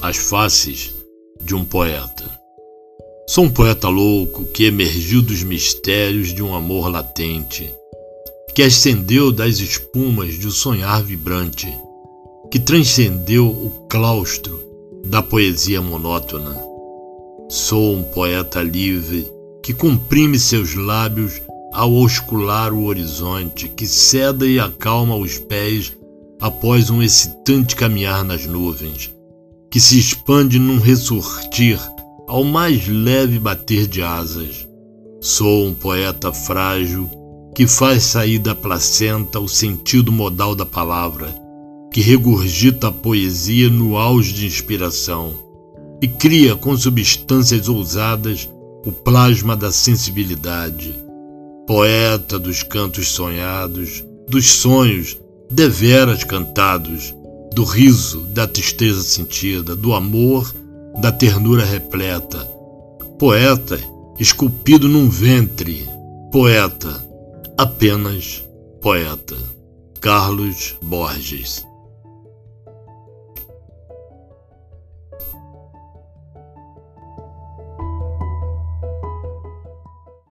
as faces de um poeta. Sou um poeta louco que emergiu dos mistérios de um amor latente, que ascendeu das espumas de um sonhar vibrante, que transcendeu o claustro da poesia monótona. Sou um poeta livre que comprime seus lábios ao oscular o horizonte, que ceda e acalma os pés após um excitante caminhar nas nuvens, que se expande num ressurgir ao mais leve bater de asas. Sou um poeta frágil que faz sair da placenta o sentido modal da palavra, que regurgita a poesia no auge de inspiração e cria com substâncias ousadas o plasma da sensibilidade. Poeta dos cantos sonhados, dos sonhos deveras cantados, do riso, da tristeza sentida, do amor, da ternura repleta. Poeta esculpido num ventre. Poeta, apenas poeta. Carlos Borges